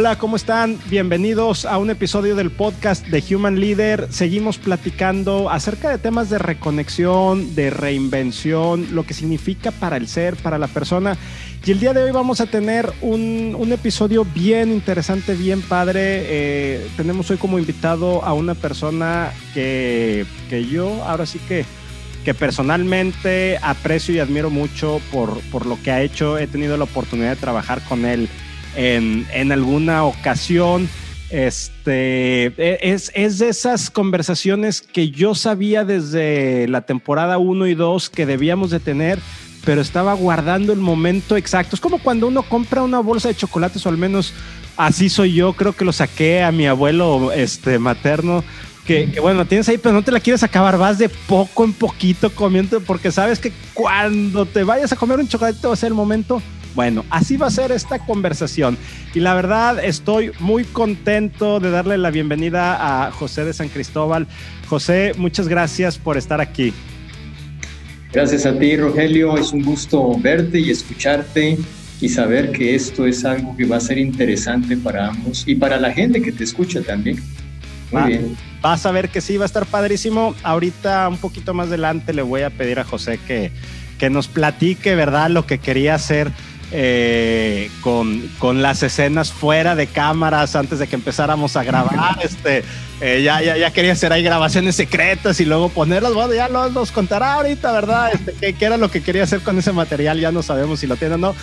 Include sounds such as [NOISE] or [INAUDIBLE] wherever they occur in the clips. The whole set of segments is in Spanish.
Hola, ¿cómo están? Bienvenidos a un episodio del podcast de Human Leader. Seguimos platicando acerca de temas de reconexión, de reinvención, lo que significa para el ser, para la persona. Y el día de hoy vamos a tener un, episodio bien interesante, bien padre. Eh, tenemos hoy como invitado a una persona que, que yo ahora sí que que personalmente aprecio y admiro mucho por, por, lo que ha hecho. He tenido la oportunidad de trabajar con él en, alguna ocasión. Este e, es, es, de esas conversaciones que yo sabía desde la temporada 1 y 2 que debíamos de tener, pero estaba guardando el momento exacto. Es como cuando uno compra una bolsa de chocolates, o al menos así soy yo. Creo que lo saqué a mi abuelo este, materno. Que, que, bueno, tienes ahí, pero no te la quieres acabar, vas de poco en poquito comiendo, porque sabes que cuando te vayas a comer un chocolate va a ser el momento bueno, así va a ser esta conversación. Y la verdad, estoy muy contento de darle la bienvenida a José de San Cristóbal. José, muchas gracias por estar aquí. Gracias a ti, Rogelio. Es un gusto verte y escucharte y saber que esto es algo que va a ser interesante para ambos y para la gente que te escucha también. Muy bien. Vas a ver que sí, va a estar padrísimo. Ahorita, un poquito más adelante, le voy a pedir a José que, que nos platique, ¿verdad?, lo que quería hacer eh, con, con, las escenas fuera de cámaras antes de que empezáramos a grabar. [LAUGHS] Este, eh, ya, ya, ya, quería hacer ahí grabaciones secretas y luego ponerlas. Bueno, ya nos contará ahorita, ¿verdad? Este, ¿qué, era lo que quería hacer con ese material? Ya no sabemos si lo tiene o no.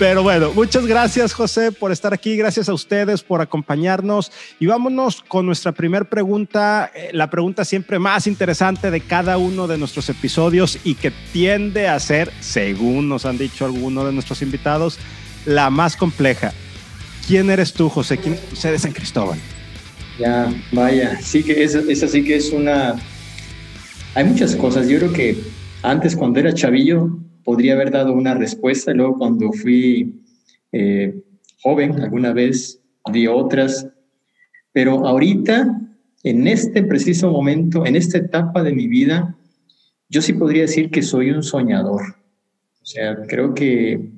Pero bueno, muchas gracias José por estar aquí, gracias a ustedes por acompañarnos y vámonos con nuestra primera pregunta, eh, la pregunta siempre más interesante de cada uno de nuestros episodios y que tiende a ser, según nos han dicho algunos de nuestros invitados, la más compleja. ¿Quién eres tú, José? ¿Quién es José de San Cristóbal? Ya, vaya, sí que es, es así que es una... Hay muchas cosas, yo creo que antes cuando era chavillo podría haber dado una respuesta, luego cuando fui eh, joven alguna vez di otras, pero ahorita, en este preciso momento, en esta etapa de mi vida, yo sí podría decir que soy un soñador. O sea, creo que,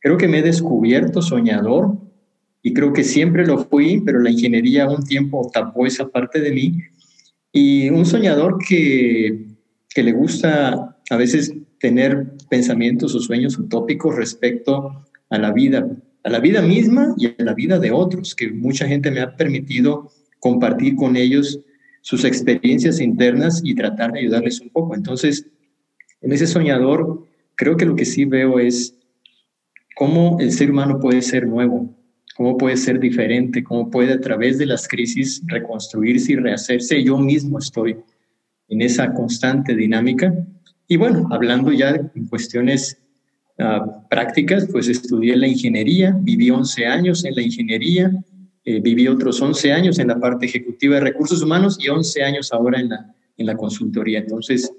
creo que me he descubierto soñador y creo que siempre lo fui, pero la ingeniería un tiempo tapó esa parte de mí. Y un soñador que, que le gusta a veces tener pensamientos o sueños utópicos respecto a la vida, a la vida misma y a la vida de otros, que mucha gente me ha permitido compartir con ellos sus experiencias internas y tratar de ayudarles un poco. Entonces, en ese soñador, creo que lo que sí veo es cómo el ser humano puede ser nuevo, cómo puede ser diferente, cómo puede a través de las crisis reconstruirse y rehacerse. Yo mismo estoy en esa constante dinámica y bueno, hablando ya en cuestiones ah, prácticas, pues estudié la ingeniería, viví 11 años en la ingeniería, eh, viví otros 11 años en la parte ejecutiva de recursos humanos y 11 años ahora en la, en la consultoría. Entonces,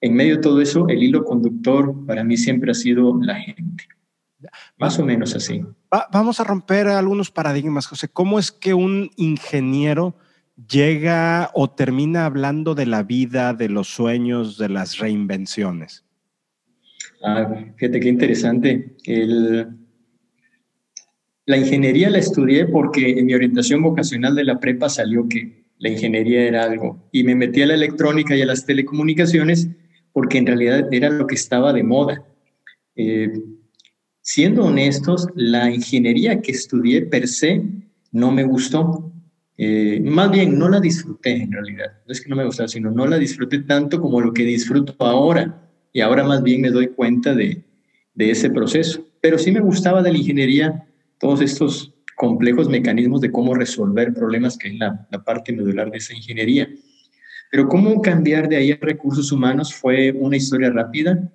en medio de todo eso, el hilo conductor para mí siempre ha sido la gente. Más o menos así. vamos a romper algunos paradigmas, José. ¿Cómo es que un ingeniero llega o termina hablando de la vida, de los sueños, de las reinvenciones? Ah, fíjate qué interesante. la ingeniería la estudié porque en mi orientación vocacional de la prepa salió que la ingeniería era algo y me metí a la electrónica y a las telecomunicaciones porque en realidad era lo que estaba de moda. Eh, siendo honestos, la ingeniería que estudié per se no me gustó. Eh, más bien, no la disfruté en realidad. No es que no me gustara, sino no la disfruté tanto como lo que disfruto ahora. Y ahora más bien me doy cuenta de, de ese proceso. Pero sí me gustaba de la ingeniería todos estos complejos mecanismos de cómo resolver problemas, que es la, la parte medular de esa ingeniería. Pero cómo cambiar de ahí a recursos humanos fue una historia rápida.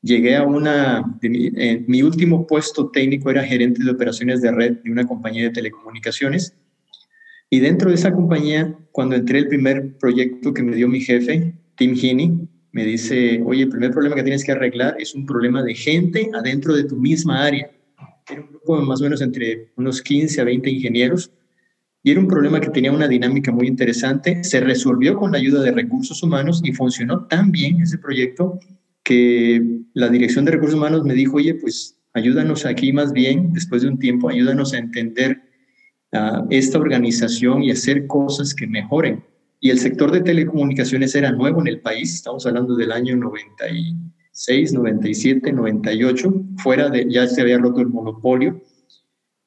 Llegué a una, mi, eh, mi último puesto técnico era gerente de operaciones de red de una compañía de telecomunicaciones y dentro de esa compañía, cuando entré el primer proyecto que me dio mi jefe, Tim Heaney, me dice, oye, el primer problema que tienes que arreglar es un problema de gente adentro de tu misma área. Era un grupo más o menos entre unos 15 a 20 ingenieros y era un problema que tenía una dinámica muy interesante. Se resolvió con la ayuda de recursos humanos y funcionó tan bien ese proyecto que la dirección de recursos humanos me dijo, oye, pues ayúdanos aquí más bien, después de un tiempo, ayúdanos a entender a esta organización y hacer cosas que mejoren. Y el sector de telecomunicaciones era nuevo en el país, estamos hablando del año 96, 97, 98, fuera de, ya se había roto el monopolio,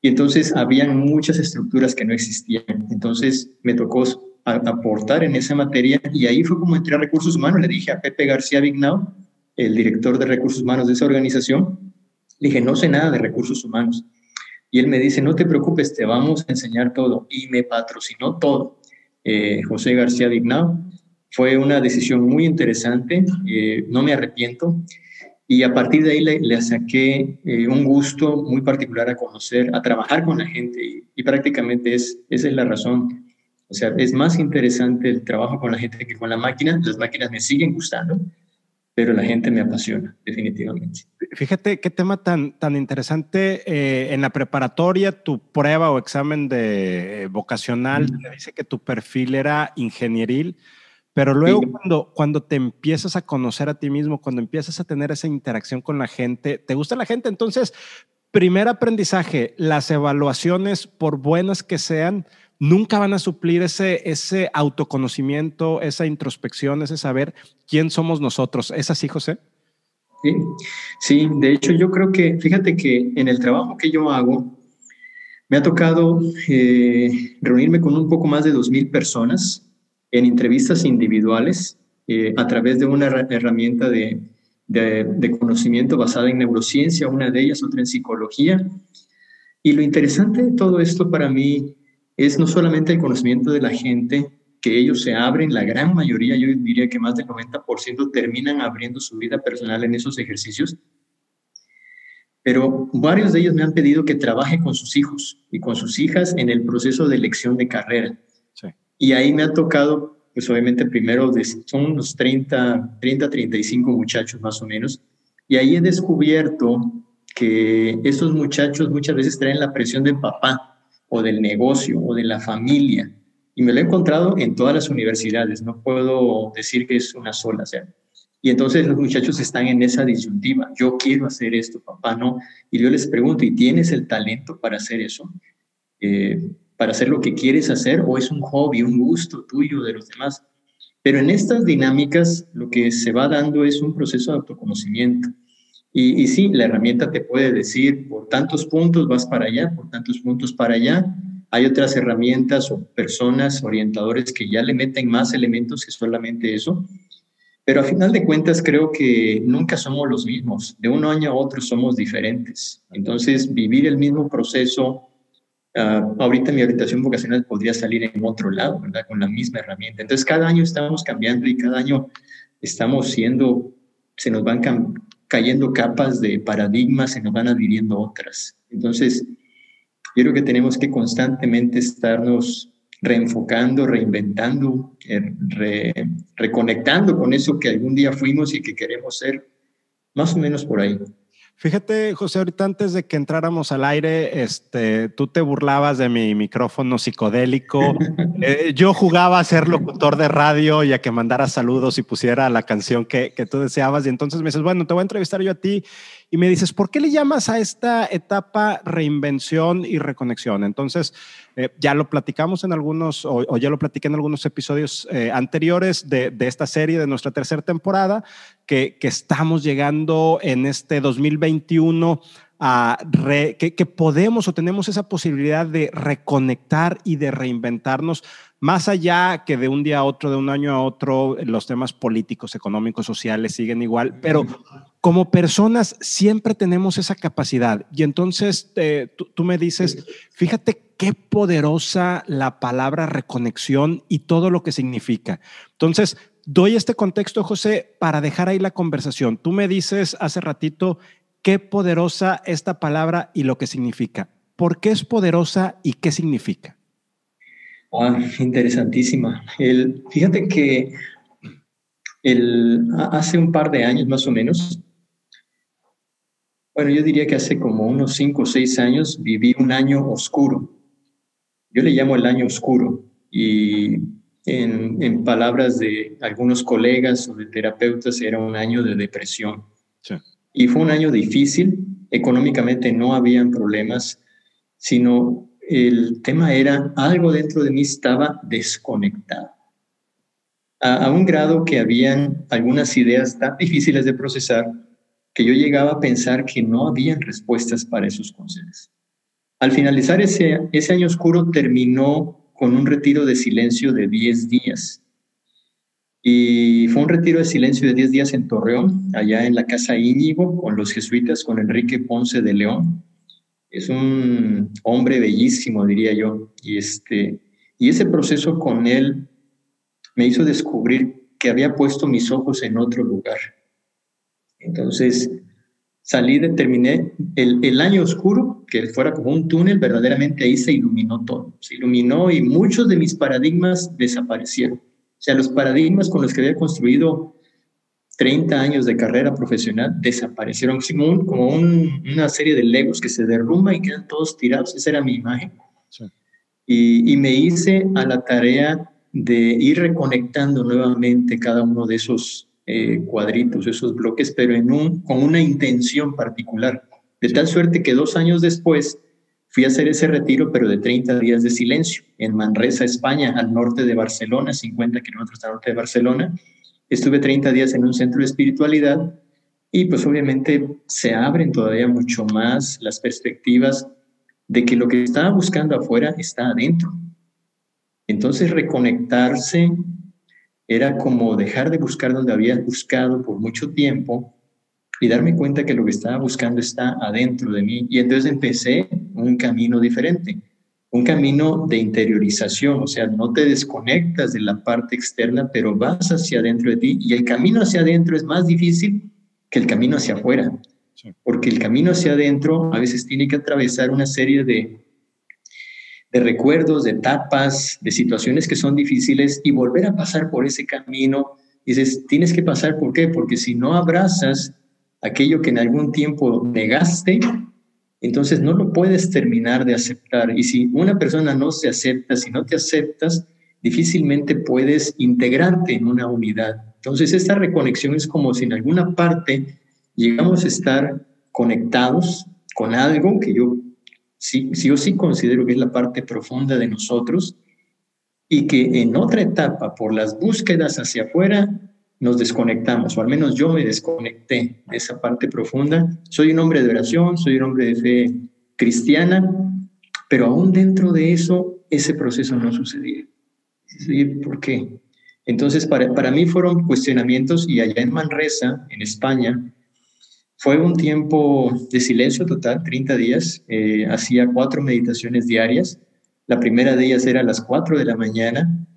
y entonces habían muchas estructuras que no existían. Entonces me tocó aportar en esa materia y ahí fue como entré a recursos humanos, le dije a Pepe García Vignao, el director de recursos humanos de esa organización, le dije, no sé nada de recursos humanos. Y él me dice, no te preocupes, te vamos a enseñar todo. Y me patrocinó todo. Eh, José García Vignao. Fue una decisión muy interesante, eh, no me arrepiento. Y a partir de ahí le, saqué eh, un gusto muy particular a conocer, a trabajar con la gente. Y, y, prácticamente es, esa es la razón. O sea, es más interesante el trabajo con la gente que con la máquina. Las máquinas me siguen gustando, pero la gente me apasiona, definitivamente. Fíjate qué tema tan, tan interesante. Eh, en la preparatoria, tu prueba o examen de eh, vocacional te dice que tu perfil era ingenieril, pero luego cuando, cuando te empiezas a conocer a ti mismo, cuando empiezas a tener esa interacción con la gente, te gusta la gente, entonces, primer aprendizaje, las evaluaciones, por buenas que sean, nunca van a suplir ese, ese autoconocimiento, esa introspección, ese saber quién somos nosotros. ¿Es así, José? Sí, sí, de hecho yo creo que, fíjate que en el trabajo que yo hago, me ha tocado eh, reunirme con un poco más de 2.000 personas en entrevistas individuales eh, a través de una herramienta de, de conocimiento basada en neurociencia, una de ellas, otra en psicología. Y lo interesante de todo esto para mí es no solamente el conocimiento de la gente, que ellos se abren, la gran mayoría, yo diría que más del 90% terminan abriendo su vida personal en esos ejercicios, pero varios de ellos me han pedido que trabaje con sus hijos y con sus hijas en el proceso de elección de carrera. Y ahí me ha tocado, pues obviamente primero son unos 30, 30, 35 muchachos más o menos, y ahí he descubierto que esos muchachos muchas veces traen la presión del papá, o del negocio o de la familia. Y me lo he encontrado en todas las universidades, no puedo decir que es una sola. sea. Y entonces los muchachos están en esa disyuntiva, yo quiero hacer esto, papá, no. Y yo les pregunto, ¿y tienes el talento para hacer eso? Eh, ¿Para hacer lo que quieres hacer o es un hobby, un gusto tuyo de los demás? Pero en estas dinámicas lo que se va dando es un proceso de autoconocimiento. Y, sí, la herramienta te puede decir, por tantos puntos vas para allá, por tantos puntos para allá. Hay otras herramientas o personas, orientadores que ya le meten más elementos que solamente eso. Pero a final de cuentas creo que nunca somos los mismos. De un año a otro somos diferentes. Entonces, vivir el mismo proceso, uh, ahorita mi orientación vocacional podría salir en otro lado, ¿verdad? Con la misma herramienta. Entonces, cada año estamos cambiando y cada año estamos siendo, se nos van cayendo capas de paradigmas, se nos van adhiriendo otras. Entonces, yo creo que tenemos que constantemente estarnos reenfocando, reinventando, eh, reconectando con eso que algún día fuimos y que queremos ser, más o menos por ahí. Fíjate, José, ahorita antes de que entráramos al aire, este, tú te burlabas de mi micrófono psicodélico. [LAUGHS] Eh, yo jugaba a ser locutor de radio y a que mandara saludos y pusiera la canción que, que tú deseabas. Y entonces me dices, bueno, te voy a entrevistar yo a ti y me dices, ¿por qué le llamas a esta etapa reinvención y reconexión? Entonces, eh, ya lo platicamos en algunos, o, ya lo platiqué en algunos episodios eh, anteriores de, esta serie, de nuestra tercera temporada, que, estamos llegando en este 2021 a que, que, podemos o tenemos esa posibilidad de reconectar y de reinventarnos más allá que de un día a otro, de un año a otro, los temas políticos, económicos, sociales siguen igual, pero como personas siempre tenemos esa capacidad. Y entonces eh, tú, me dices, fíjate qué poderosa la palabra reconexión y todo lo que significa. Entonces, doy este contexto, José, para dejar ahí la conversación. Tú me dices hace ratito qué poderosa esta palabra y lo que significa. ¿Por qué es poderosa y qué significa? Ah, interesantísima. El, fíjate que el, hace un par de años más o menos, bueno, yo diría que hace como unos cinco o seis años viví un año oscuro. Yo le llamo el año oscuro y en, en palabras de algunos colegas o de terapeutas era un año de depresión. Y fue un año difícil, económicamente no habían problemas, sino el tema era algo dentro de mí estaba desconectado. A, un grado que habían algunas ideas tan difíciles de procesar que yo llegaba a pensar que no habían respuestas para esos conceptos. Al finalizar ese, ese año oscuro terminó con un retiro de silencio de 10 días. Y fue un retiro de silencio de 10 días en Torreón, allá en la Casa Íñigo, con los jesuitas, con Enrique Ponce de León. Es un hombre bellísimo, diría yo. Y, este, y ese proceso con él me hizo descubrir que había puesto mis ojos en otro lugar. Entonces, salí, terminé el, el, año oscuro, que fuera como un túnel, verdaderamente ahí se iluminó todo. Se iluminó y muchos de mis paradigmas desaparecieron. O sea, los paradigmas con los que había construido 30 años de carrera profesional desaparecieron como, como una serie de legos que se derrumba y quedan todos tirados. Esa era mi imagen. Y, y, me hice a la tarea de ir reconectando nuevamente cada uno de esos eh, cuadritos, esos bloques, pero en un, con una intención particular. De tal suerte que dos años después Fui a hacer ese retiro, pero de 30 días de silencio, en Manresa, España, al norte de Barcelona, 50 kilómetros al norte de Barcelona. Estuve 30 días en un centro de espiritualidad y pues obviamente se abren todavía mucho más las perspectivas de que lo que estaba buscando afuera está adentro. Entonces reconectarse era como dejar de buscar donde había buscado por mucho tiempo y darme cuenta que lo que estaba buscando está adentro de mí. Y entonces empecé un camino diferente, un camino de interiorización, o sea, no te desconectas de la parte externa, pero vas hacia adentro de ti y el camino hacia adentro es más difícil que el camino hacia afuera, porque el camino hacia adentro a veces tiene que atravesar una serie de, de recuerdos, de etapas, de situaciones que son difíciles y volver a pasar por ese camino. Dices, tienes que pasar, ¿por qué? Porque si no abrazas aquello que en algún tiempo negaste, entonces no lo puedes terminar de aceptar. Y si una persona no se acepta, si no te aceptas, difícilmente puedes integrarte en una unidad. Entonces esta reconexión es como si en alguna parte llegamos a estar conectados con algo que yo sí, sí o sí considero que es la parte profunda de nosotros y que en otra etapa, por las búsquedas hacia afuera, nos desconectamos, o al menos yo me desconecté de esa parte profunda. Soy un hombre de oración, soy un hombre de fe cristiana, pero aún dentro de eso, ese proceso no sucedía. ¿Por qué? Entonces, para, para mí fueron cuestionamientos y allá en Manresa, en España, fue un tiempo de silencio total, 30 días. Eh, hacía cuatro meditaciones diarias. La primera de ellas era a las 4 de la mañana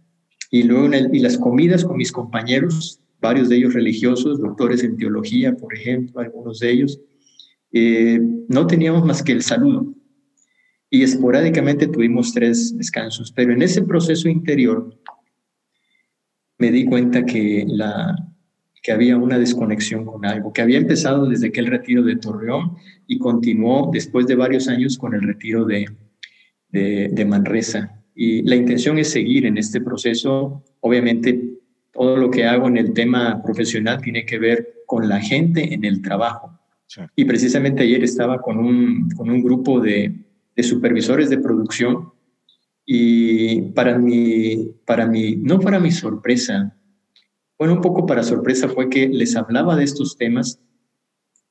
y luego y las comidas con mis compañeros varios de ellos religiosos, doctores en teología, por ejemplo, algunos de ellos, eh, no teníamos más que el saludo. Y esporádicamente tuvimos tres descansos, pero en ese proceso interior me di cuenta que, la, que había una desconexión con algo, que había empezado desde aquel retiro de Torreón y continuó después de varios años con el retiro de, de, de Manresa. Y la intención es seguir en este proceso, obviamente todo lo que hago en el tema profesional tiene que ver con la gente en el trabajo. Y precisamente ayer estaba con un, con un grupo de, de, supervisores de producción y para mi, para mi, no para mi sorpresa, bueno, un poco para sorpresa fue que les hablaba de estos temas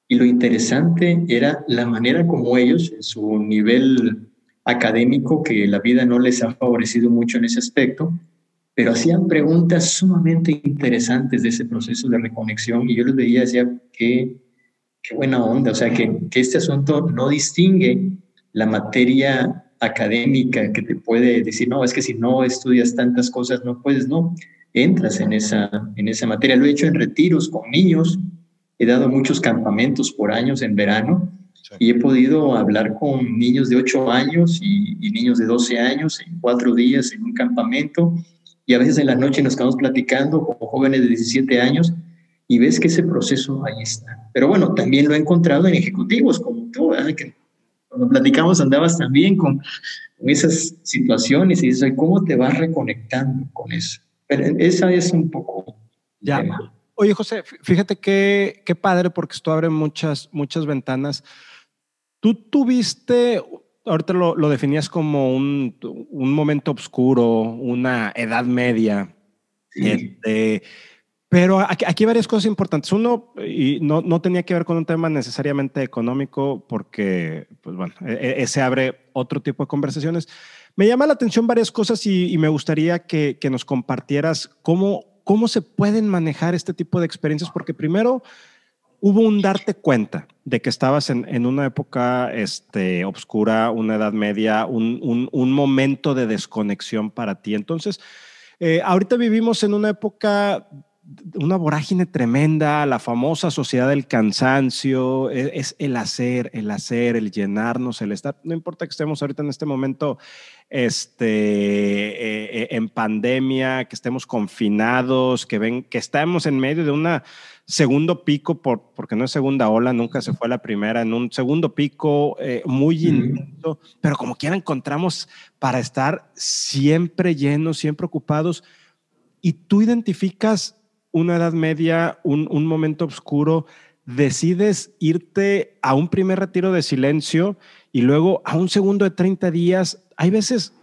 y lo interesante era la manera como ellos, en su nivel académico, que la vida no les ha favorecido mucho en ese aspecto, pero hacían preguntas sumamente interesantes de ese proceso de reconexión y yo les veía decía, qué, qué buena onda, o sea, que, que este asunto no distingue la materia académica que te puede decir, no, es que si no estudias tantas cosas no puedes, no, entras en esa, en esa materia. Lo he hecho en retiros con niños, he dado muchos campamentos por años en verano y he podido hablar con niños de 8 años y, y, niños de 12 años en cuatro días en un campamento y a veces en la noche nos quedamos platicando como jóvenes de 17 años y ves que ese proceso ahí está. Pero bueno, también lo he encontrado en ejecutivos como tú, que cuando platicamos andabas también con, esas situaciones y dices, ¿cómo te vas reconectando con eso? Pero esa es un poco... Ya. Oye, José, fíjate qué, qué padre porque esto abre muchas, muchas ventanas. Tú tuviste ahorita lo, lo definías como un, un, momento oscuro, una edad media. Este, pero aquí, aquí, hay varias cosas importantes. Uno, y no, no, tenía que ver con un tema necesariamente económico, porque, pues bueno, ese e, abre otro tipo de conversaciones. Me llama la atención varias cosas y, me gustaría que, nos compartieras cómo, cómo se pueden manejar este tipo de experiencias, porque primero hubo un darte cuenta de que estabas en, en una época este, obscura, una edad media, un, un, un momento de desconexión para ti. Entonces, eh, ahorita vivimos en una época una vorágine tremenda, la famosa sociedad del cansancio, e, es, el hacer, el hacer, el llenarnos, el estar, no importa que estemos ahorita en este momento este, eh, eh, en pandemia, que estemos confinados, que, ven, que estamos en medio de un segundo pico, por, porque no es segunda ola, nunca se fue la primera, en un segundo pico eh, muy intenso, pero como quiera encontramos para estar siempre llenos, siempre ocupados, y tú identificas una edad media, un, un momento oscuro, decides irte a un primer retiro de silencio y luego a un segundo de 30 días. Hay veces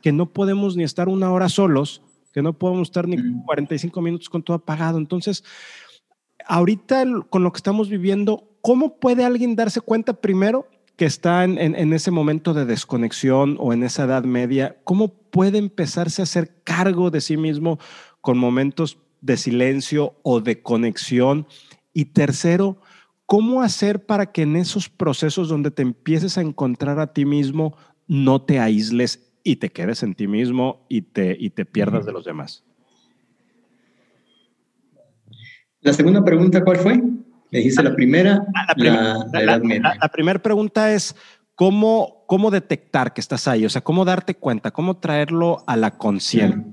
que no podemos ni estar una hora solos, que no podemos estar ni 45 minutos con todo apagado. Entonces, ahorita con lo que estamos viviendo, ¿cómo puede alguien darse cuenta primero que está en, en, en, ese momento de desconexión o en esa edad media? ¿Cómo puede empezarse a hacer cargo de sí mismo con momentos de silencio o de conexión. Y tercero, ¿cómo hacer para que en esos procesos donde te empieces a encontrar a ti mismo, no te aísles y te quedes en ti mismo y te, y te pierdas de los demás? La segunda pregunta, ¿cuál fue? Me dijiste la primera. La, primera pregunta es, ¿cómo, ¿cómo detectar que estás ahí? O sea, ¿cómo darte cuenta? ¿Cómo traerlo a la conciencia?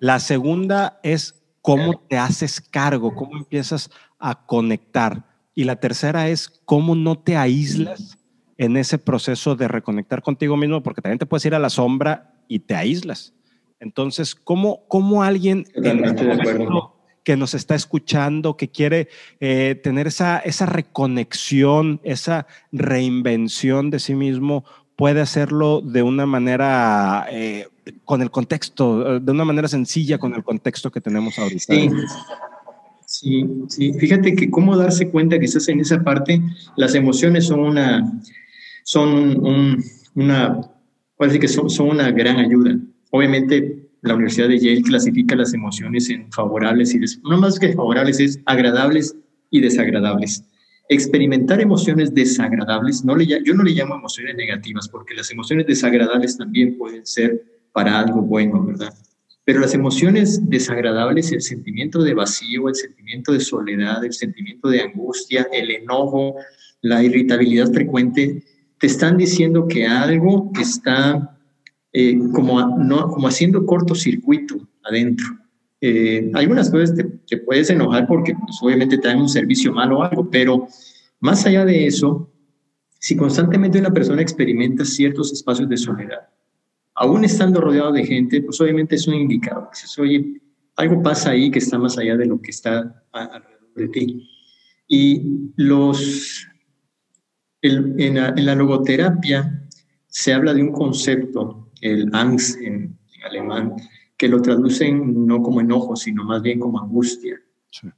La segunda es, cómo te haces cargo, cómo empiezas a conectar. Y la tercera es cómo no te aíslas en ese proceso de reconectar contigo mismo, porque también te puedes ir a la sombra y te aíslas. Entonces, ¿cómo, cómo alguien que nos está escuchando, que quiere eh, tener esa, esa reconexión, esa reinvención de sí mismo, puede hacerlo de una manera eh, con el contexto, de una manera sencilla con el contexto que tenemos ahorita. Sí, sí, Fíjate que cómo darse cuenta que estás en esa parte, las emociones son una, son una, decir que son, son una gran ayuda. Obviamente la Universidad de Yale clasifica las emociones en favorables y no más que favorables, es agradables y desagradables experimentar emociones desagradables, no le, yo no le llamo emociones negativas, porque las emociones desagradables también pueden ser para algo bueno, ¿verdad? Pero las emociones desagradables, el sentimiento de vacío, el sentimiento de soledad, el sentimiento de angustia, el enojo, la irritabilidad frecuente, te están diciendo que algo está eh, como, no, como haciendo cortocircuito adentro. Eh, algunas cosas te, puedes enojar porque pues, obviamente te dan un servicio malo o algo, pero más allá de eso, si constantemente una persona experimenta ciertos espacios de soledad, aún estando rodeado de gente, pues obviamente es un indicador. Dices, oye, algo pasa ahí que está más allá de lo que está alrededor de ti. Y los, en, la, logoterapia se habla de un concepto, el Angst en alemán, que lo traducen no como enojo, sino más bien como angustia.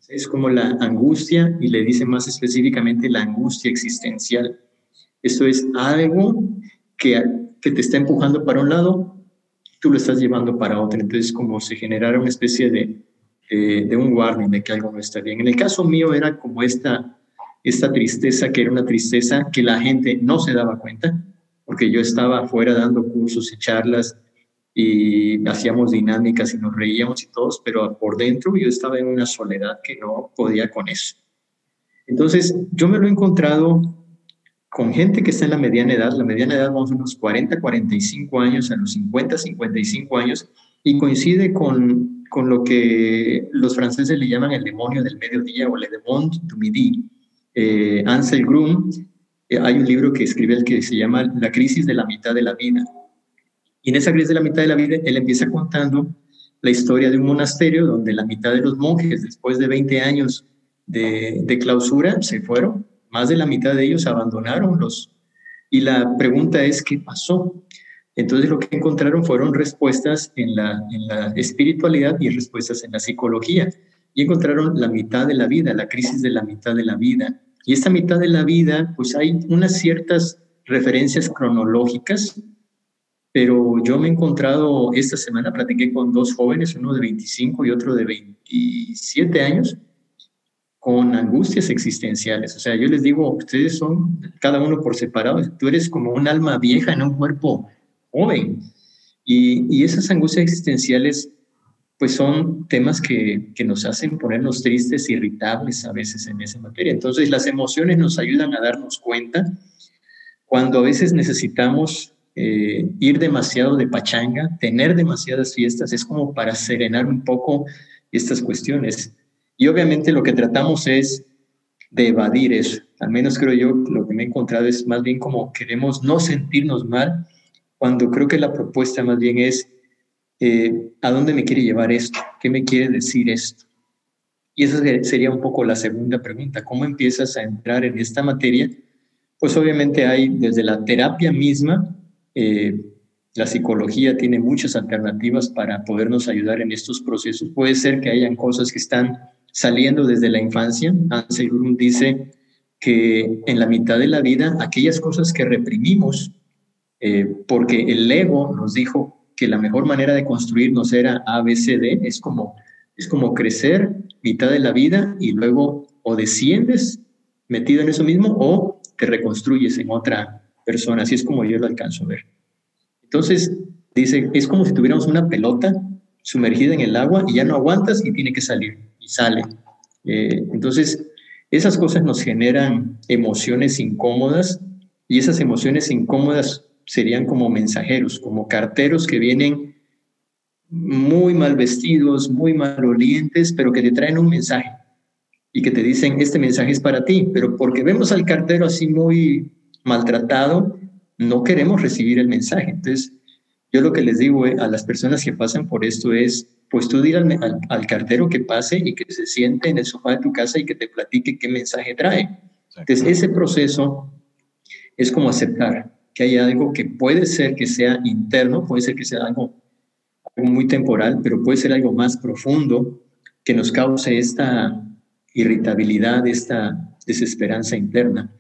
Es como la angustia y le dice más específicamente la angustia existencial. Esto es algo que, te está empujando para un lado, tú lo estás llevando para otro. Entonces, como se generara una especie de, de un warning de que algo no está bien. En el caso mío era como esta, esta tristeza, que era una tristeza que la gente no se daba cuenta, porque yo estaba afuera dando cursos y charlas y hacíamos dinámicas y nos reíamos y todos, pero por dentro yo estaba en una soledad que no podía con eso. Entonces, yo me lo he encontrado con gente que está en la mediana edad, la mediana edad vamos a unos 40, 45 años, a los 50, 55 años, y coincide con, con lo que los franceses le llaman el demonio del mediodía o le démon du midi. Eh, Ansel Grum, eh, hay un libro que escribe el que se llama La crisis de la mitad de la vida, y en esa crisis de la mitad de la vida, él empieza contando la historia de un monasterio donde la mitad de los monjes, después de 20 años de, clausura, se fueron. Más de la mitad de ellos abandonaron los, Y la pregunta es, ¿qué pasó? Entonces lo que encontraron fueron respuestas en la, en la espiritualidad y respuestas en la psicología. Y encontraron la mitad de la vida, la crisis de la mitad de la vida. Y esta mitad de la vida, pues hay unas ciertas referencias cronológicas, pero yo me he encontrado, esta semana platiqué con dos jóvenes, uno de 25 y otro de 27 años, con angustias existenciales. O sea, yo les digo, ustedes son cada uno por separado, tú eres como un alma vieja en un cuerpo joven. Y, esas angustias existenciales, pues son temas que, que, nos hacen ponernos tristes, irritables a veces en esa materia. Entonces, las emociones nos ayudan a darnos cuenta cuando a veces necesitamos eh, ir demasiado de pachanga, tener demasiadas fiestas, es como para serenar un poco estas cuestiones. Y obviamente lo que tratamos es de evadir eso. Al menos creo yo, lo que me he encontrado es más bien como queremos no sentirnos mal, cuando creo que la propuesta más bien es, eh, ¿a dónde me quiere llevar esto? ¿Qué me quiere decir esto? Y esa sería un poco la segunda pregunta. ¿Cómo empiezas a entrar en esta materia? Pues obviamente hay desde la terapia misma, eh, la psicología tiene muchas alternativas para podernos ayudar en estos procesos. Puede ser que hayan cosas que están saliendo desde la infancia. Ansel dice que en la mitad de la vida, aquellas cosas que reprimimos, eh, porque el ego nos dijo que la mejor manera de construirnos era ABCD, es como, es como crecer mitad de la vida y luego o desciendes metido en eso mismo o te reconstruyes en otra persona. Así es como yo lo alcanzo a ver. Entonces, dice, es como si tuviéramos una pelota sumergida en el agua y ya no aguantas y tiene que salir sale. Eh, entonces, esas cosas nos generan emociones incómodas y esas emociones incómodas serían como mensajeros, como carteros que vienen muy mal vestidos, muy malolientes, pero que te traen un mensaje y que te dicen, este mensaje es para ti, pero porque vemos al cartero así muy maltratado, no queremos recibir el mensaje. Entonces, yo lo que les digo eh, a las personas que pasan por esto es, pues tú dile al, cartero que pase y que se siente en el sofá de tu casa y que te platique qué mensaje trae. Entonces, ese proceso es como aceptar que hay algo que puede ser que sea interno, puede ser que sea algo, algo muy temporal, pero puede ser algo más profundo que nos cause esta irritabilidad, esta desesperanza interna.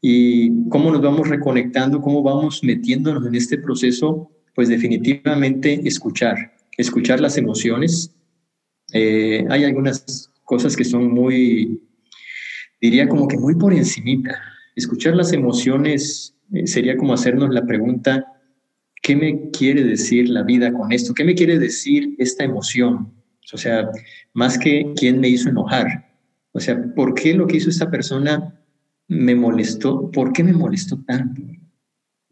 ¿Y cómo nos vamos reconectando? ¿Cómo vamos metiéndonos en este proceso? Pues definitivamente escuchar, escuchar las emociones. Eh, hay algunas cosas que son muy, diría como que muy por encimita. Escuchar las emociones eh, sería como hacernos la pregunta, ¿qué me quiere decir la vida con esto? ¿Qué me quiere decir esta emoción? O sea, más que quién me hizo enojar. O sea, ¿por qué lo que hizo esta persona me molestó, ¿por qué me molestó tanto?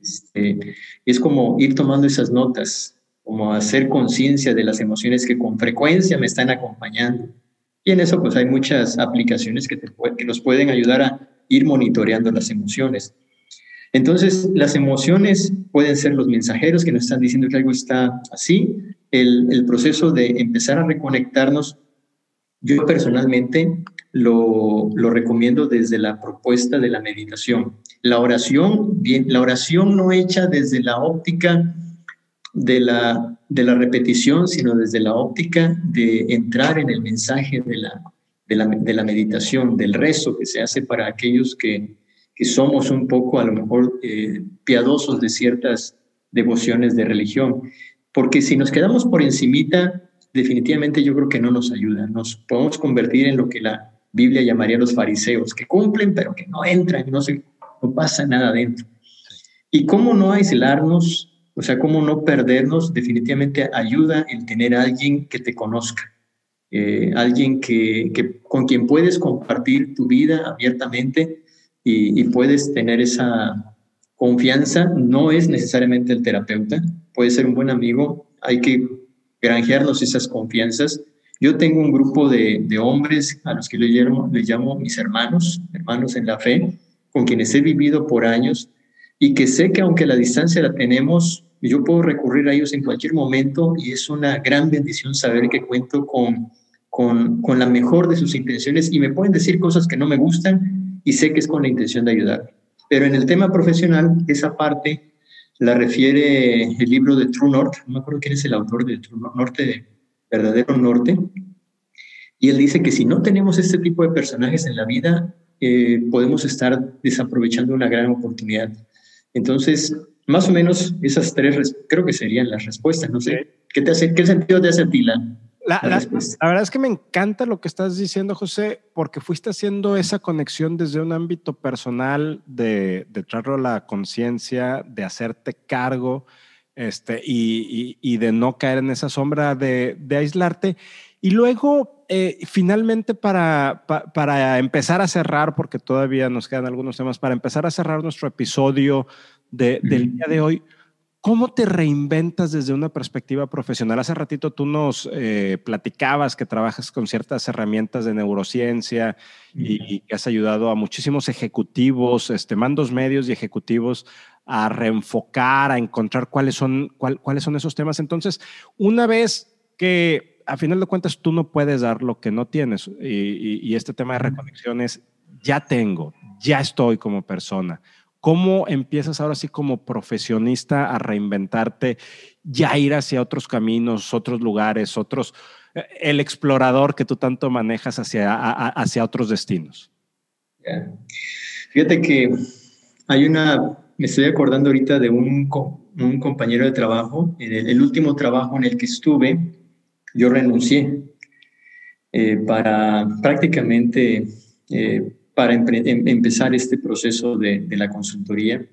Este, es como ir tomando esas notas, como hacer conciencia de las emociones que con frecuencia me están acompañando. Y en eso pues hay muchas aplicaciones que, te, que nos pueden ayudar a ir monitoreando las emociones. Entonces, las emociones pueden ser los mensajeros que nos están diciendo que algo está así. El, el proceso de empezar a reconectarnos, yo personalmente lo, recomiendo desde la propuesta de la meditación. La oración, bien, la oración no hecha desde la óptica de la, de la repetición, sino desde la óptica de entrar en el mensaje de la, de la, meditación, del rezo que se hace para aquellos que, que somos un poco a lo mejor eh, piadosos de ciertas devociones de religión. Porque si nos quedamos por encimita, definitivamente yo creo que no nos ayuda. Nos podemos convertir en lo que la Biblia llamaría a los fariseos, que cumplen pero que no entran, no, se, no pasa nada dentro. ¿Y cómo no aislarnos? O sea, cómo no perdernos, definitivamente ayuda el tener a alguien que te conozca, eh, alguien que, con quien puedes compartir tu vida abiertamente y puedes tener esa confianza. No es necesariamente el terapeuta, puede ser un buen amigo, hay que granjearnos esas confianzas yo tengo un grupo de, de hombres a los que les llamo, les llamo mis hermanos, hermanos en la fe, con quienes he vivido por años y que sé que aunque la distancia la tenemos, yo puedo recurrir a ellos en cualquier momento y es una gran bendición saber que cuento con, con, con la mejor de sus intenciones y me pueden decir cosas que no me gustan y sé que es con la intención de ayudar. Pero en el tema profesional, esa parte la refiere el libro de True North, no me acuerdo quién es el autor de True Norte, verdadero norte, y él dice que si no tenemos este tipo de personajes en la vida, eh, podemos estar desaprovechando una gran oportunidad. Entonces, más o menos esas tres creo que serían las respuestas. No sé, ¿qué, te hace, qué sentido te hace a ti la, la, verdad es que me encanta lo que estás diciendo, José, porque fuiste haciendo esa conexión desde un ámbito personal de, de traerlo a la conciencia, de hacerte cargo este, y, y, de no caer en esa sombra de, de aislarte. Y luego, eh, finalmente, para, para, empezar a cerrar, porque todavía nos quedan algunos temas, para empezar a cerrar nuestro episodio de, del día de hoy, ¿cómo te reinventas desde una perspectiva profesional? Hace ratito tú nos eh, platicabas que trabajas con ciertas herramientas de neurociencia y, que has ayudado a muchísimos ejecutivos, este, mandos medios y ejecutivos a reenfocar, a encontrar cuáles son, cuáles son esos temas. Entonces, una vez que a final de cuentas tú no puedes dar lo que no tienes y, este tema de reconexiones, ya tengo, ya estoy como persona. ¿Cómo empiezas ahora sí como profesionista a reinventarte, ya ir hacia otros caminos, otros lugares, otros, eh, el explorador que tú tanto manejas hacia, hacia otros destinos? Fíjate que hay una me estoy acordando ahorita de un, un compañero de trabajo, en el, último trabajo en el que estuve, yo renuncié eh, para prácticamente eh, para em, empezar este proceso de, de, la consultoría.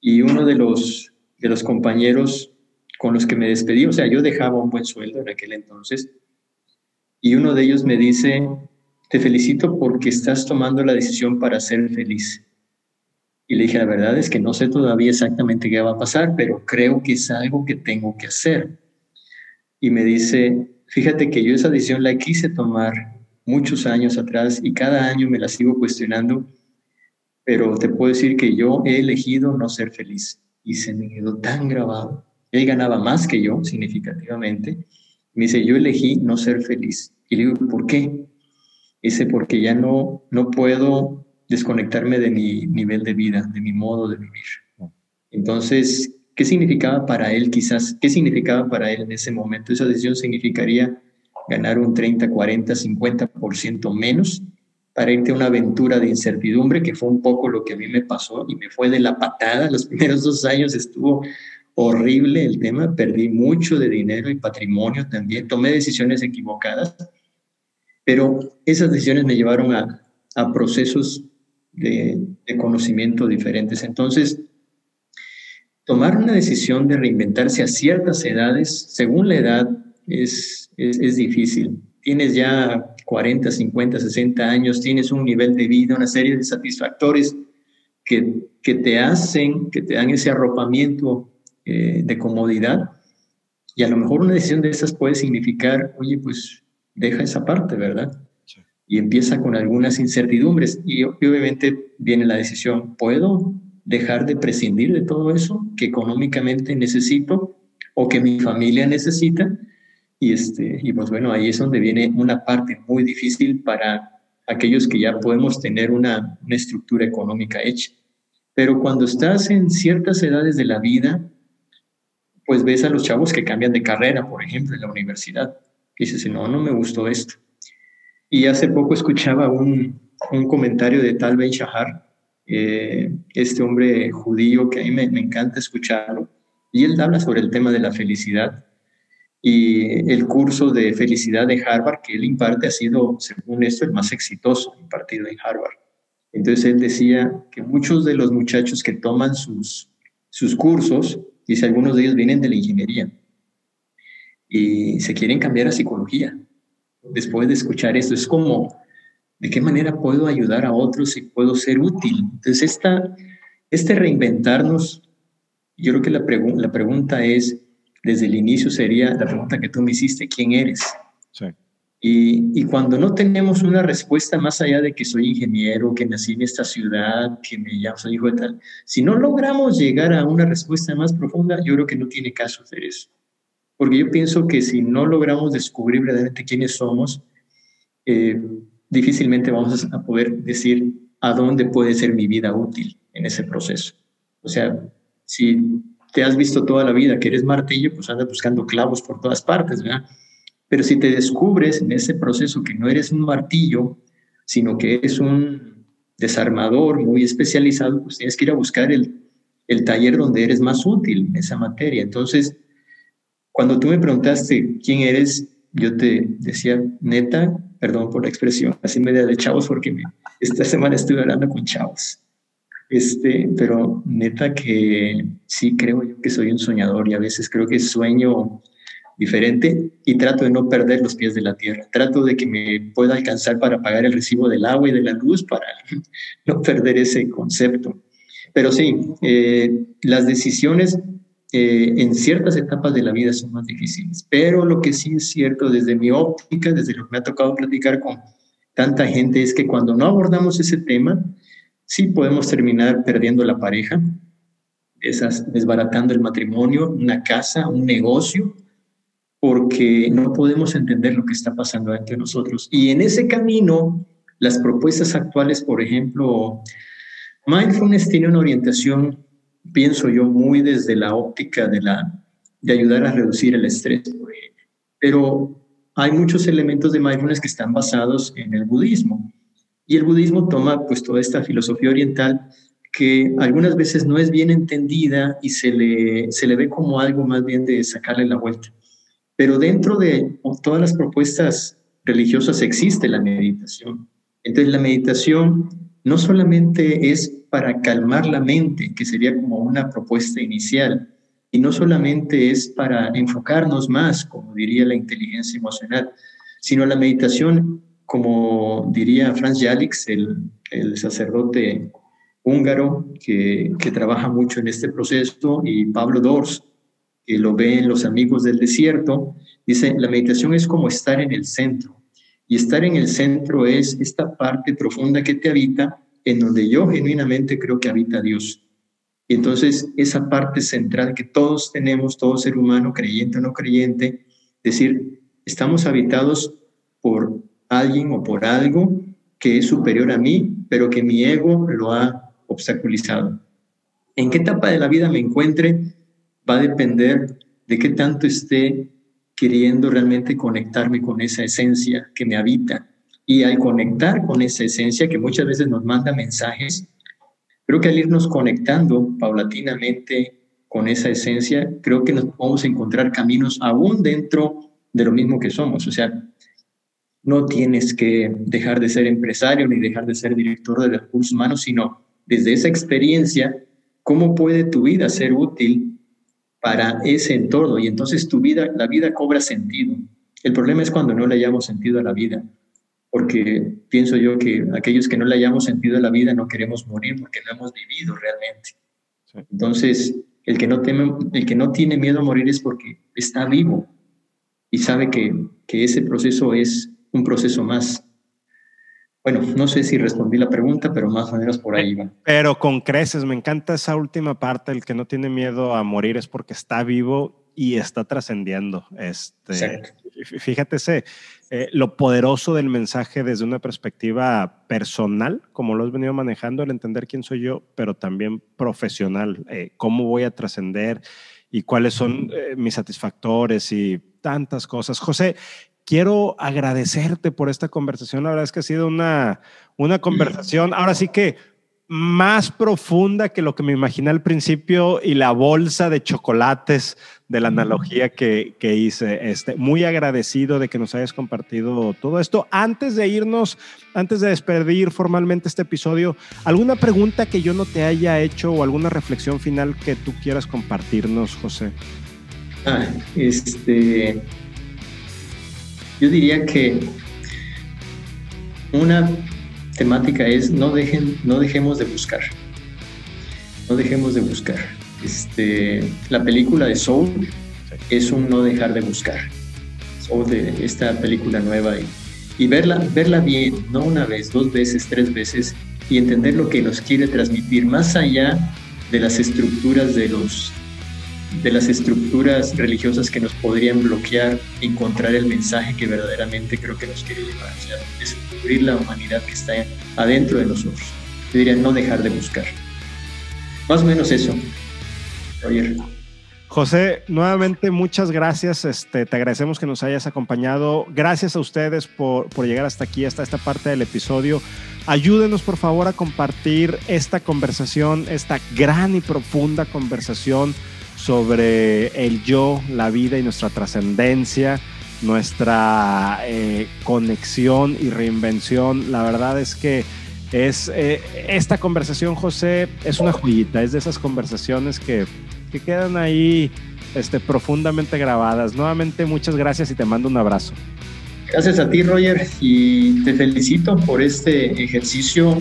Y uno de los, de los compañeros con los que me despedí, o sea, yo dejaba un buen sueldo en aquel entonces, y uno de ellos me dice, te felicito porque estás tomando la decisión para ser feliz. Y le dije, la verdad es que no sé todavía exactamente qué va a pasar, pero creo que es algo que tengo que hacer. Y me dice, fíjate que yo esa decisión la quise tomar muchos años atrás y cada año me la sigo cuestionando, pero te puedo decir que yo he elegido no ser feliz y se me quedó tan grabado. Él ganaba más que yo significativamente. Me dice, yo elegí no ser feliz. Y le digo, ¿por qué? Dice, porque ya no, no puedo desconectarme de mi nivel de vida, de mi modo de vivir. Entonces, ¿qué significaba para él quizás? ¿Qué significaba para él en ese momento? Esa decisión significaría ganar un 30, 40, 50% menos para irte a una aventura de incertidumbre, que fue un poco lo que a mí me pasó y me fue de la patada. Los primeros dos años estuvo horrible el tema, perdí mucho de dinero y patrimonio también, tomé decisiones equivocadas, pero esas decisiones me llevaron a, a procesos de, conocimiento diferentes. Entonces, tomar una decisión de reinventarse a ciertas edades, según la edad, es, es, difícil. Tienes ya 40, 50, 60 años, tienes un nivel de vida, una serie de satisfactores que, que te hacen, que te dan ese arropamiento eh, de comodidad. Y a lo mejor una decisión de esas puede significar, oye, pues deja esa parte, ¿verdad? Y empieza con algunas incertidumbres y, obviamente viene la decisión, ¿puedo dejar de prescindir de todo eso que económicamente necesito o que mi familia necesita? Y, este, y pues bueno, ahí es donde viene una parte muy difícil para aquellos que ya podemos tener una, una estructura económica hecha. Pero cuando estás en ciertas edades de la vida, pues ves a los chavos que cambian de carrera, por ejemplo, en la universidad. Y dices, no, no me gustó esto y hace poco escuchaba un, un comentario de Tal Ben Shahar, eh, este hombre judío que a mí me, me, encanta escucharlo, y él habla sobre el tema de la felicidad. Y el curso de felicidad de Harvard que él imparte ha sido, según esto, el más exitoso impartido en Harvard. Entonces él decía que muchos de los muchachos que toman sus, sus cursos, dice algunos de ellos vienen de la ingeniería y se quieren cambiar a psicología después de escuchar esto. Es como, ¿de qué manera puedo ayudar a otros y puedo ser útil? Entonces, esta, este reinventarnos, yo creo que la, la pregunta es, desde el inicio sería la pregunta que tú me hiciste, ¿quién eres? Sí. Y, y, cuando no tenemos una respuesta más allá de que soy ingeniero, que nací en esta ciudad, que me llamo, soy hijo de tal, si no logramos llegar a una respuesta más profunda, yo creo que no tiene caso hacer eso porque yo pienso que si no logramos descubrir verdaderamente quiénes somos, eh, difícilmente vamos a poder decir a dónde puede ser mi vida útil en ese proceso. O sea, si te has visto toda la vida que eres martillo, pues andas buscando clavos por todas partes, ¿verdad? Pero si te descubres en ese proceso que no eres un martillo, sino que eres un desarmador muy especializado, pues tienes que ir a buscar el, el taller donde eres más útil en esa materia. Entonces, cuando tú me preguntaste quién eres, yo te decía, neta, perdón por la expresión, así media de chavos, porque esta semana estuve hablando con chavos. Este, pero neta que sí creo yo que soy un soñador y a veces creo que sueño diferente y trato de no perder los pies de la tierra. Trato de que me pueda alcanzar para pagar el recibo del agua y de la luz para [LAUGHS] no perder ese concepto. Pero sí, eh, las decisiones eh, en ciertas etapas de la vida son más difíciles. Pero lo que sí es cierto desde mi óptica, desde lo que me ha tocado platicar con tanta gente, es que cuando no abordamos ese tema, sí podemos terminar perdiendo la pareja, esas, desbaratando el matrimonio, una casa, un negocio, porque no podemos entender lo que está pasando entre nosotros. Y en ese camino, las propuestas actuales, por ejemplo, mindfulness tiene una orientación, pienso yo, muy desde la óptica de, la, de ayudar a reducir el estrés, Pero hay muchos elementos de mindfulness que están basados en el budismo. Y el budismo toma pues toda esta filosofía oriental que algunas veces no es bien entendida y se le, se le ve como algo más bien de sacarle la vuelta. Pero dentro de todas las propuestas religiosas existe la meditación. Entonces la meditación no solamente es para calmar la mente, que sería como una propuesta inicial, y no solamente es para enfocarnos más, como diría la inteligencia emocional, sino la meditación como diría Franz Jalix, el, el sacerdote húngaro que, que, trabaja mucho en este proceso, y Pablo Dors, que lo ve en Los Amigos del Desierto, dice, la meditación es como estar en el centro. Y estar en el centro es esta parte profunda que te habita, en donde yo genuinamente creo que habita Dios. Y entonces esa parte central que todos tenemos, todo ser humano, creyente o no creyente, decir, estamos habitados por alguien o por algo que es superior a mí, pero que mi ego lo ha obstaculizado. ¿En qué etapa de la vida me encuentre? Va a depender de qué tanto esté queriendo realmente conectarme con esa esencia que me habita. Y al conectar con esa esencia que muchas veces nos manda mensajes, creo que al irnos conectando paulatinamente con esa esencia, creo que nos vamos a encontrar caminos aún dentro de lo mismo que somos. O sea, no tienes que dejar de ser empresario ni dejar de ser director de recursos humanos, sino desde esa experiencia, cómo puede tu vida ser útil para ese entorno y entonces tu vida, la vida cobra sentido. El problema es cuando no le hayamos sentido a la vida, porque pienso yo que aquellos que no le hayamos sentido a la vida no queremos morir porque no hemos vivido realmente. Entonces, el que no, teme, el que no tiene miedo a morir es porque está vivo y sabe que, que ese proceso es un proceso más. Bueno, no sé si respondí la pregunta, pero más o menos por ahí va. Pero con creces, me encanta esa última parte, el que no tiene miedo a morir es porque está vivo y está trascendiendo. Este, fíjate eh, lo poderoso del mensaje desde una perspectiva personal, como lo has venido manejando, el entender quién soy yo, pero también profesional, eh, cómo voy a trascender y cuáles son eh, mis satisfactores y tantas cosas. José, quiero agradecerte por esta conversación. La verdad es que ha sido una, una conversación, ahora sí que más profunda que lo que me imaginé al principio y la bolsa de chocolates de la analogía que, que, hice. Este, muy agradecido de que nos hayas compartido todo esto. Antes de irnos, antes de despedir formalmente este episodio, ¿alguna pregunta que yo no te haya hecho o alguna reflexión final que tú quieras compartirnos, José? Ah, este, yo diría que una temática es no, dejen, no dejemos de buscar. No dejemos de buscar. Este, la película de Soul es un no dejar de buscar. Soul de esta película nueva y, y verla, verla bien, no una vez, dos veces, tres veces y entender lo que nos quiere transmitir más allá de las estructuras de los de las estructuras religiosas que nos podrían bloquear encontrar el mensaje que verdaderamente creo que nos quiere llevar, o descubrir la humanidad que está adentro de nosotros. Yo diría no dejar de buscar. más o menos eso, Roger. José, nuevamente muchas gracias. Este, te agradecemos que nos hayas acompañado. Gracias a ustedes por, por, llegar hasta aquí, hasta esta parte del episodio. Ayúdenos por favor a compartir esta conversación, esta gran y profunda conversación sobre el yo, la vida y nuestra trascendencia, nuestra eh, conexión y reinvención. La verdad es que es eh, esta conversación, José, es una joyita, es de esas conversaciones que, que quedan ahí este, profundamente grabadas. Nuevamente, muchas gracias y te mando un abrazo. Gracias a ti, Roger, y te felicito por este ejercicio.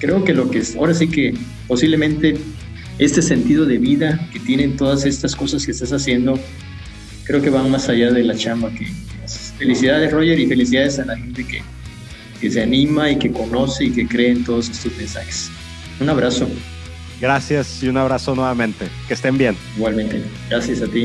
creo que lo que es, ahora sí que posiblemente este sentido de vida que tienen todas estas cosas que estás haciendo, creo que van más allá de la chamba que, Felicidades, Roger, y felicidades a la gente que, que se anima y que conoce y que cree en todos estos mensajes. Un abrazo. Gracias y un abrazo nuevamente. Que estén bien. Igualmente. Gracias a ti.